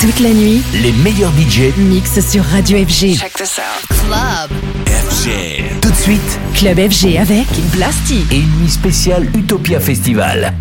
Toute la nuit, les meilleurs budgets mixent sur Radio FG. Check this out. Club FG. Tout de suite, Club FG avec Blasty et une nuit spéciale Utopia Festival.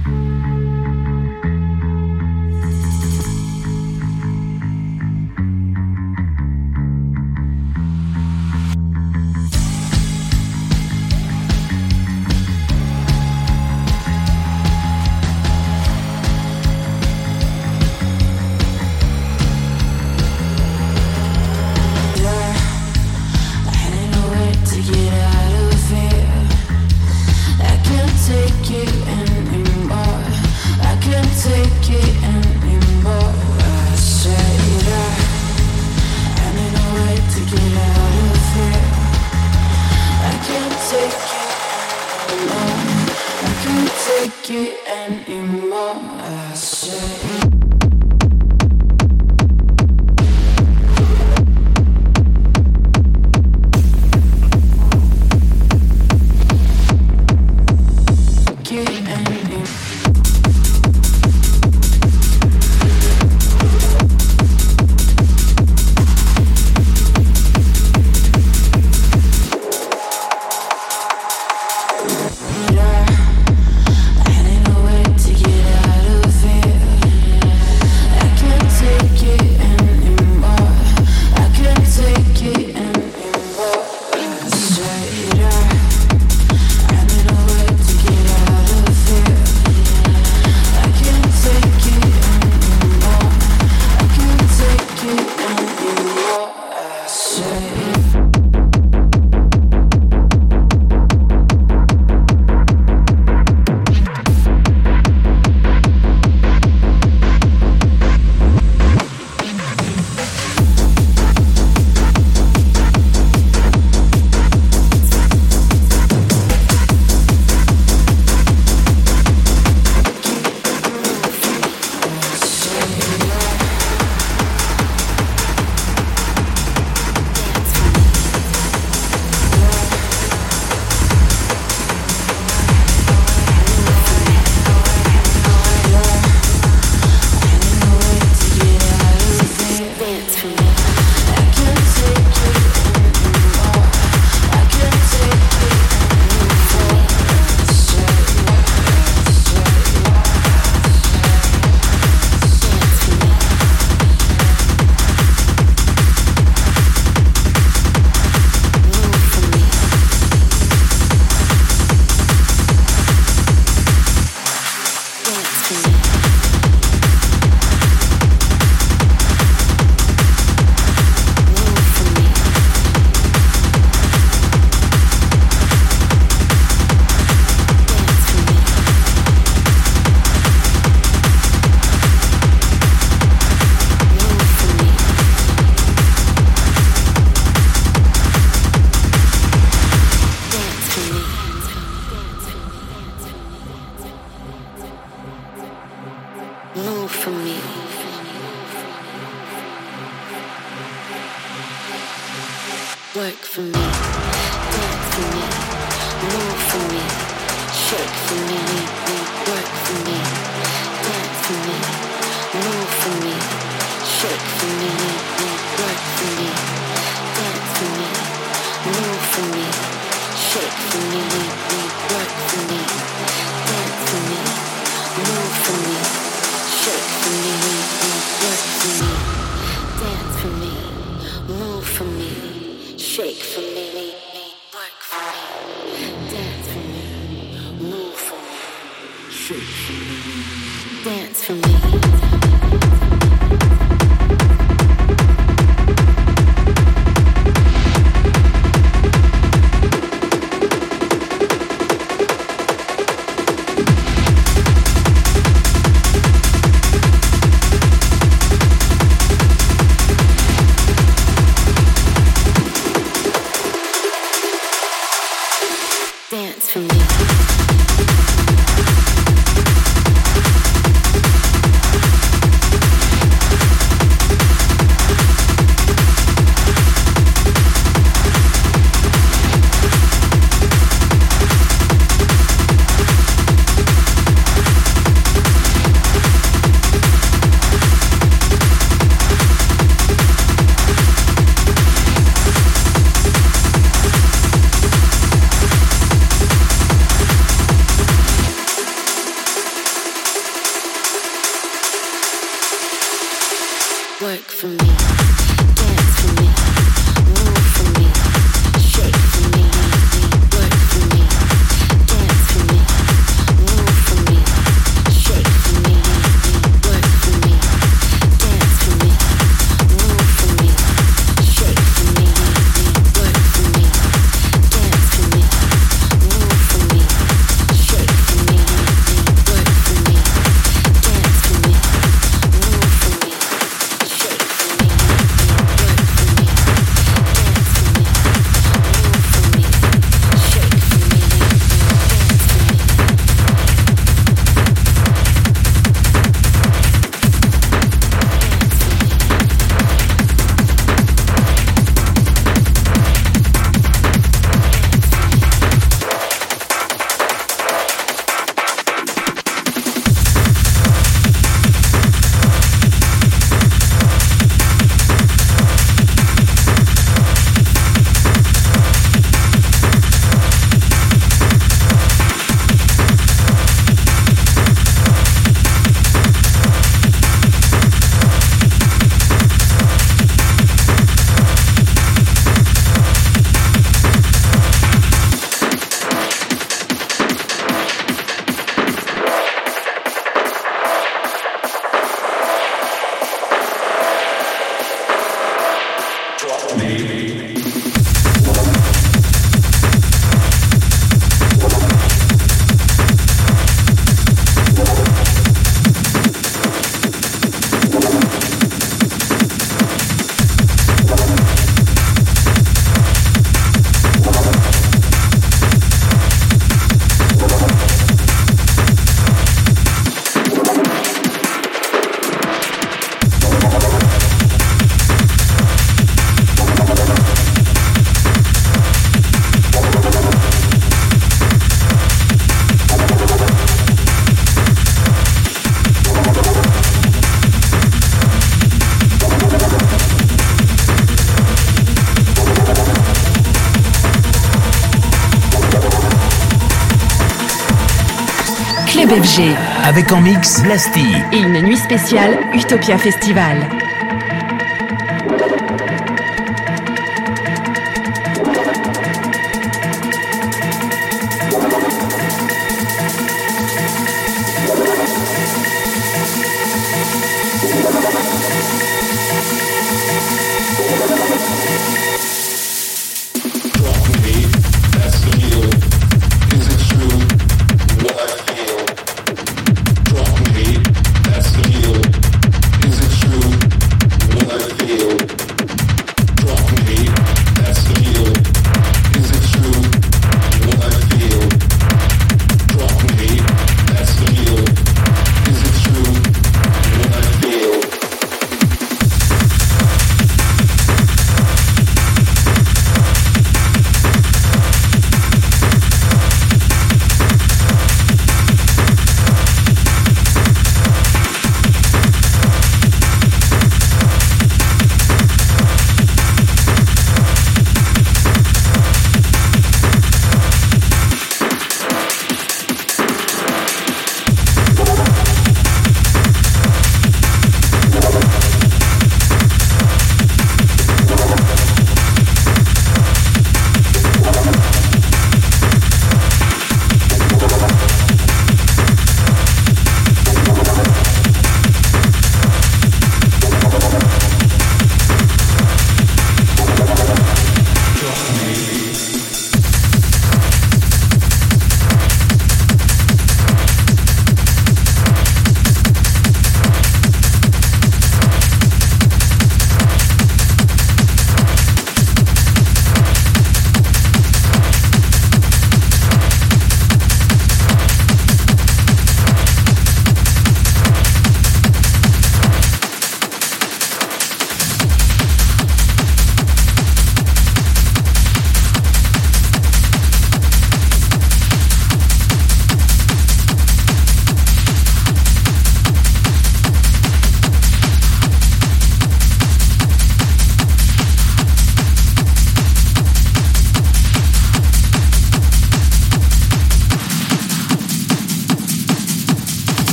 Avec en mix Blasty. Et une nuit spéciale Utopia Festival.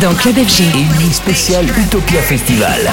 Dans Club FG. une nuit spéciale Utopia Festival.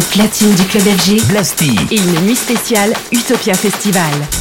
platine du club FG, Blasty et une nuit spéciale Utopia Festival.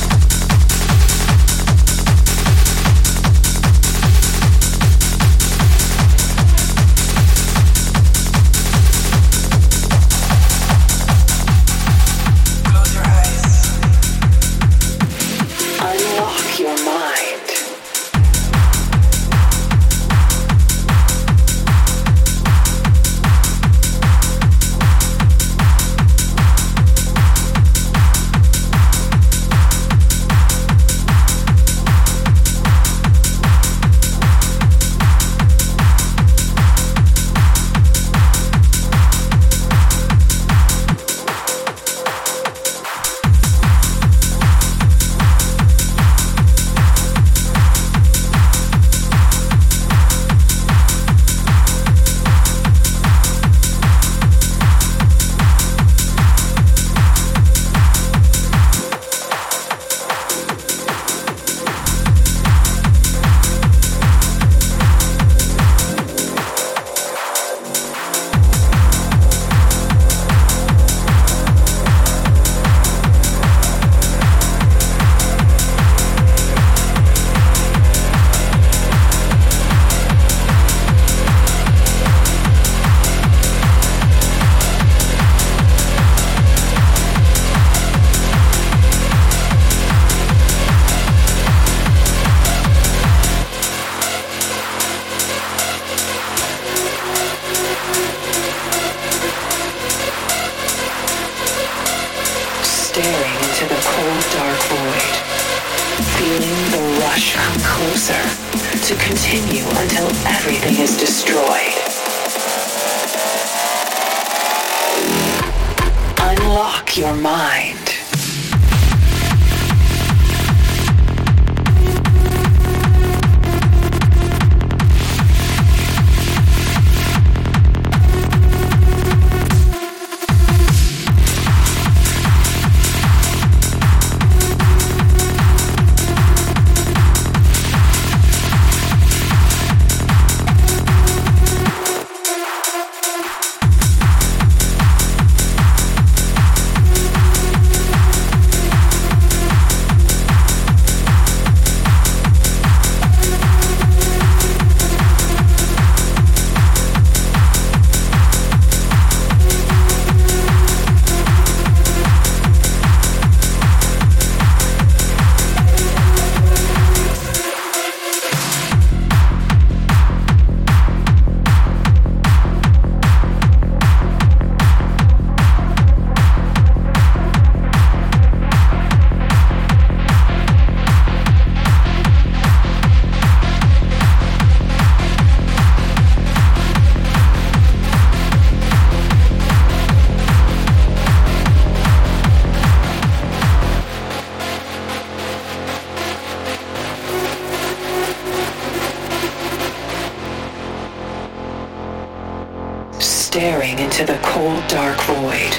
Into the cold, dark void.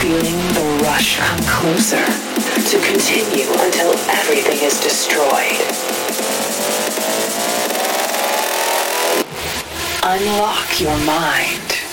Feeling the rush come closer to continue until everything is destroyed. Unlock your mind.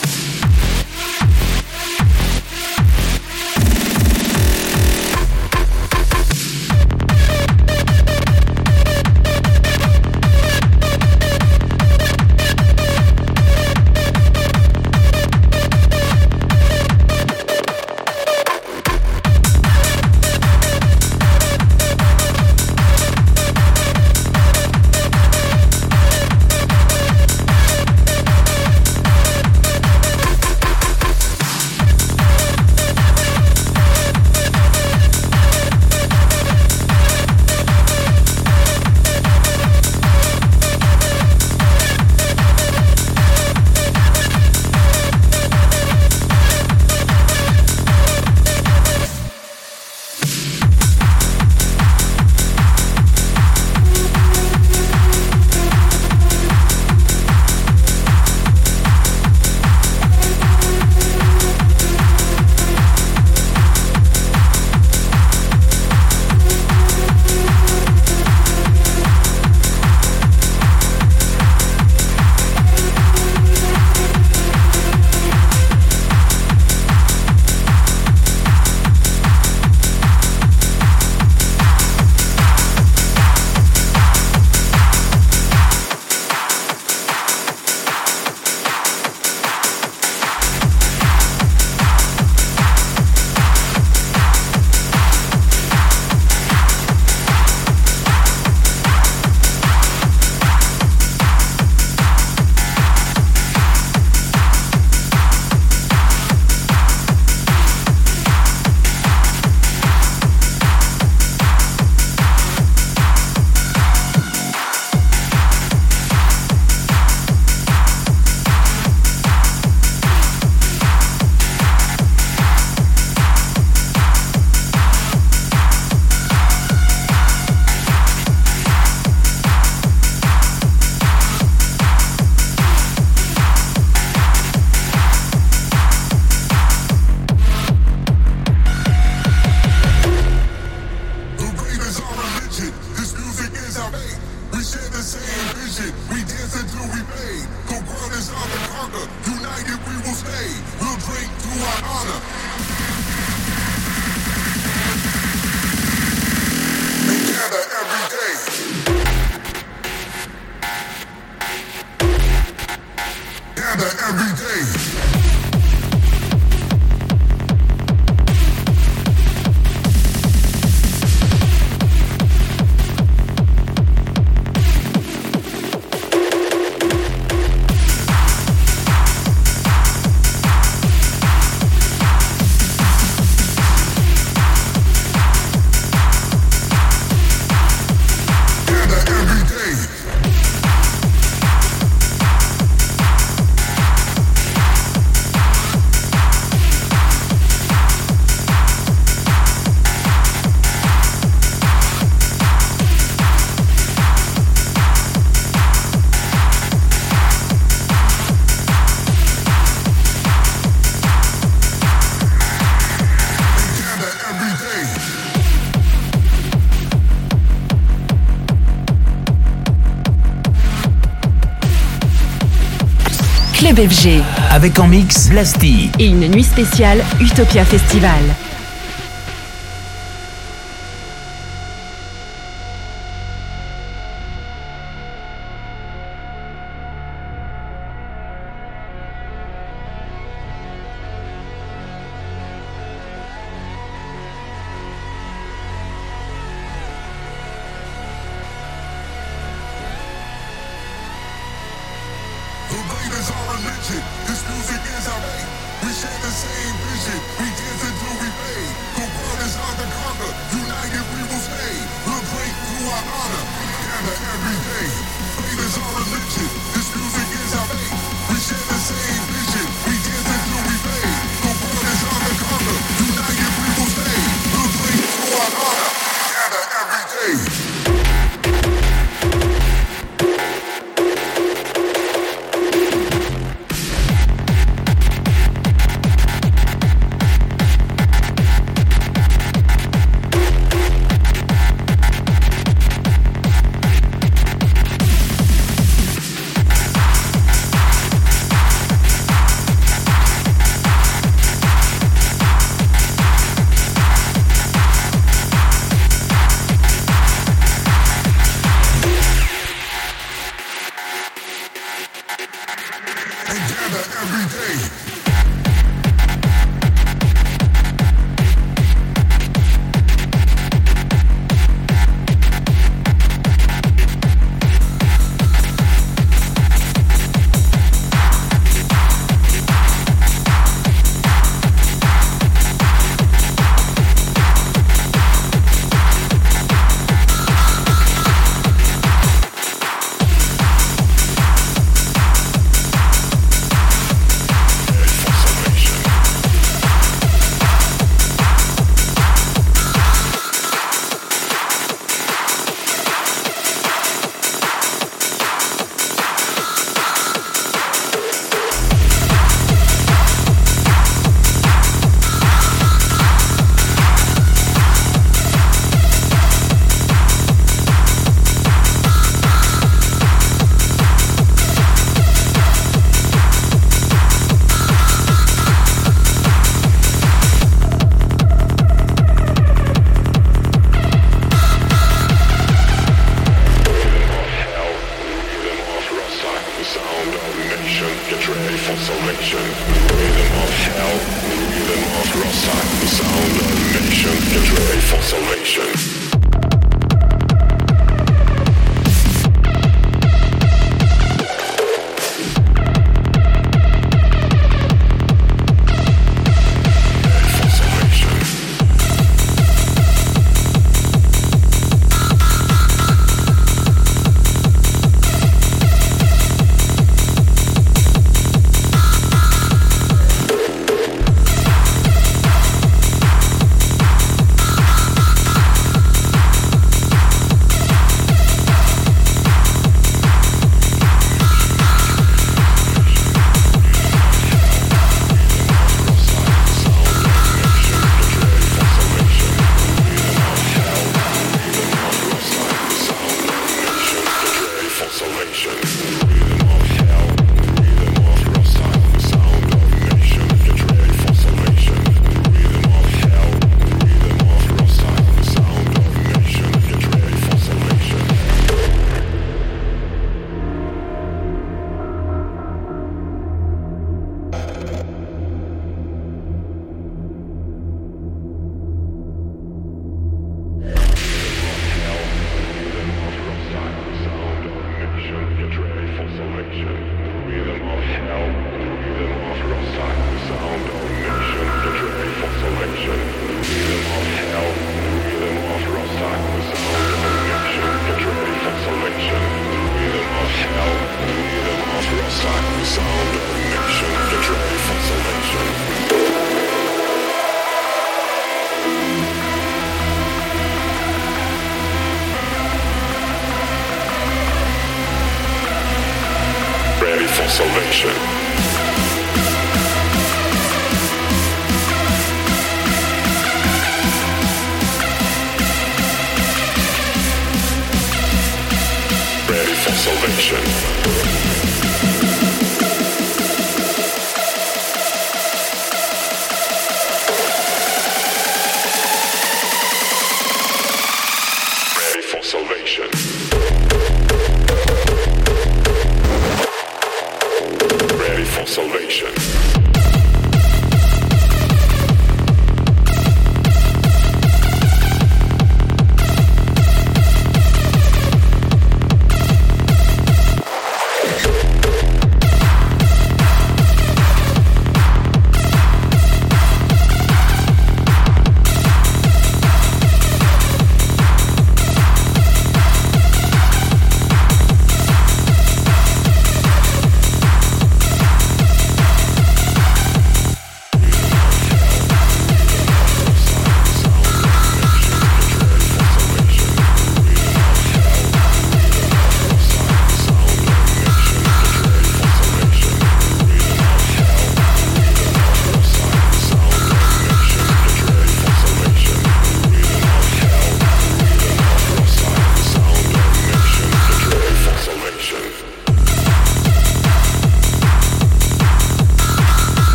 FG. Avec en mix Blasty. Et une nuit spéciale Utopia Festival.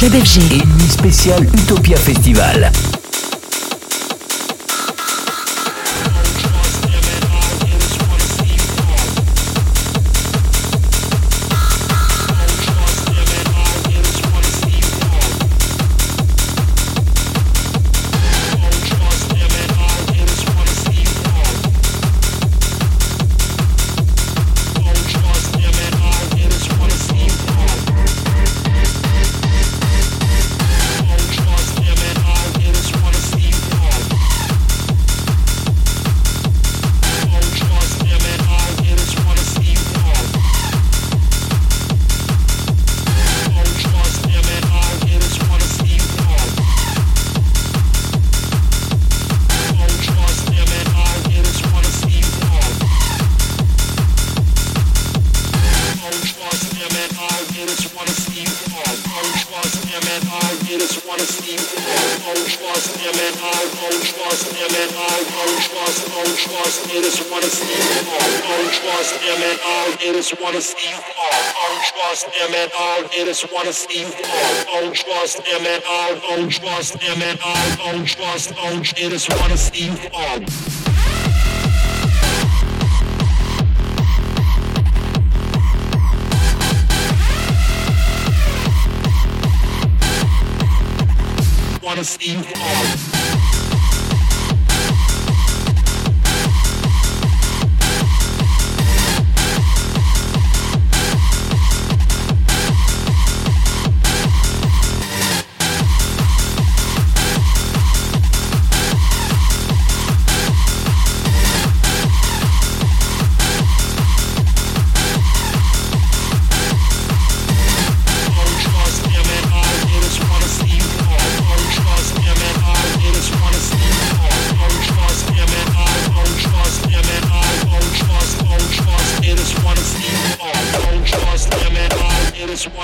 Club FG. Et une spéciale Utopia Festival. Spaß ihm auf, und Spaß er mit auf, und Spaß er mit auf, und Spaß und jedes Mal ist.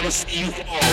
promise you all.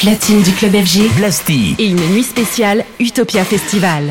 Platine du club FG et une nuit spéciale Utopia Festival.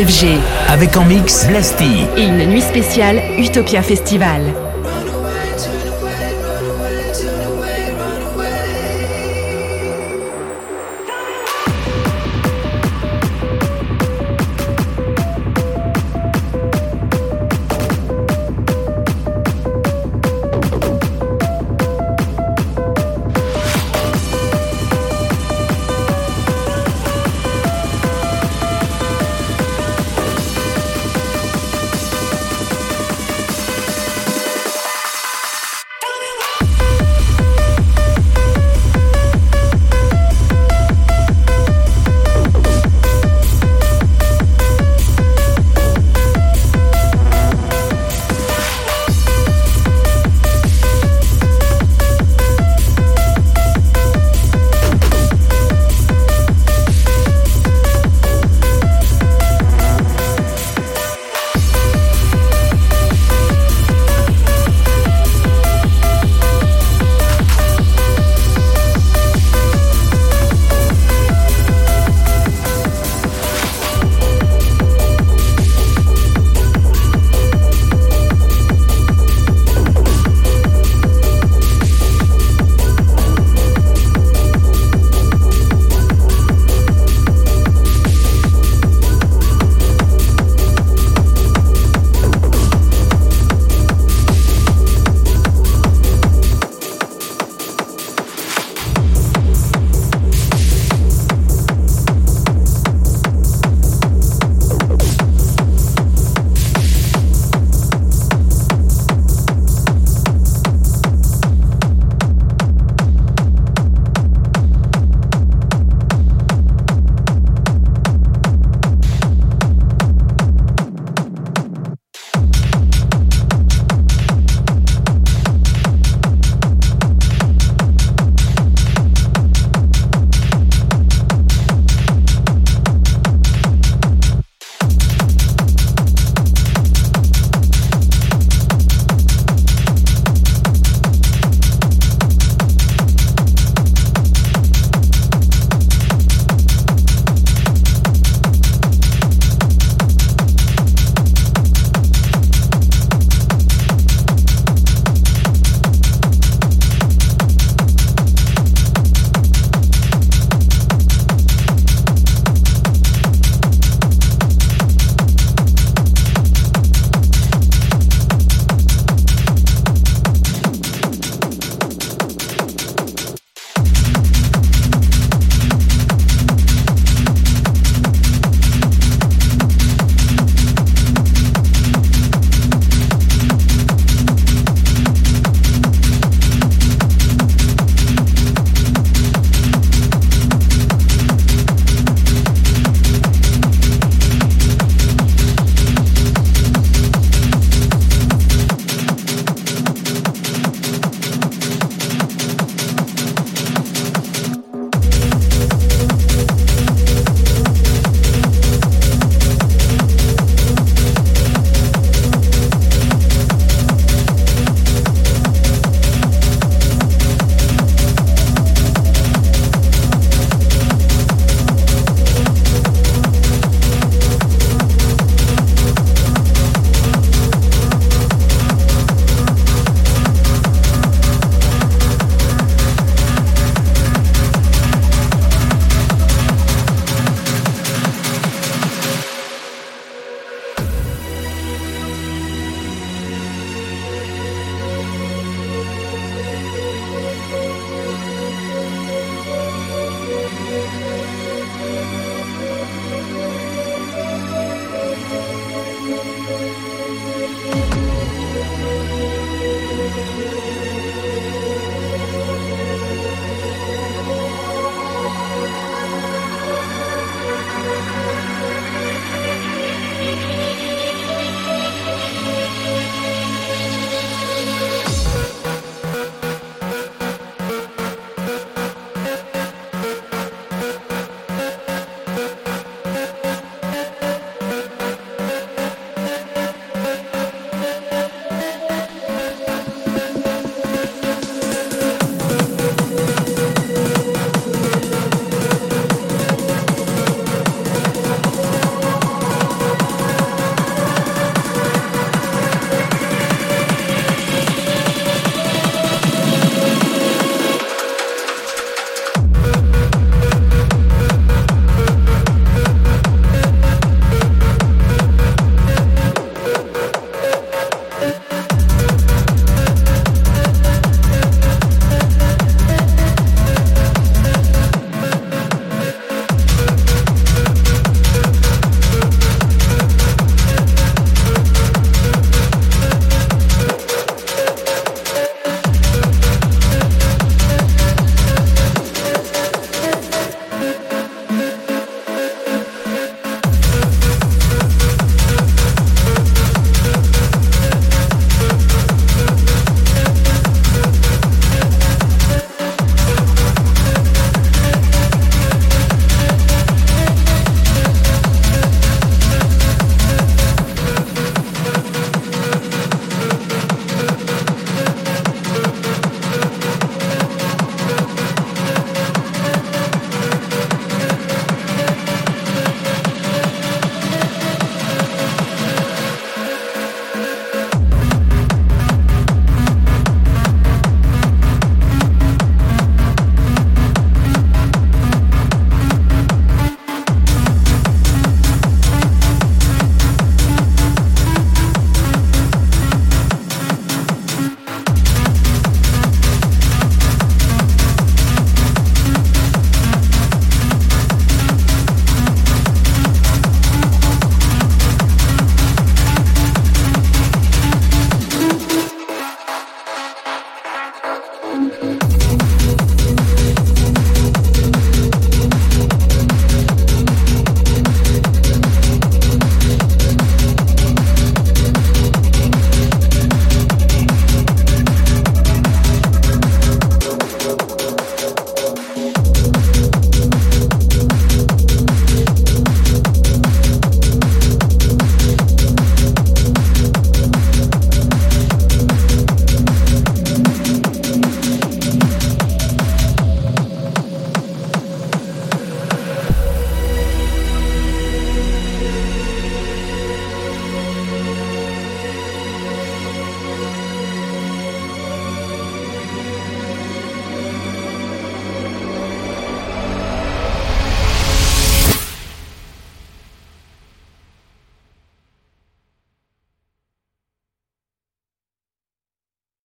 FG. Avec en mix Blasty. Et une nuit spéciale Utopia Festival.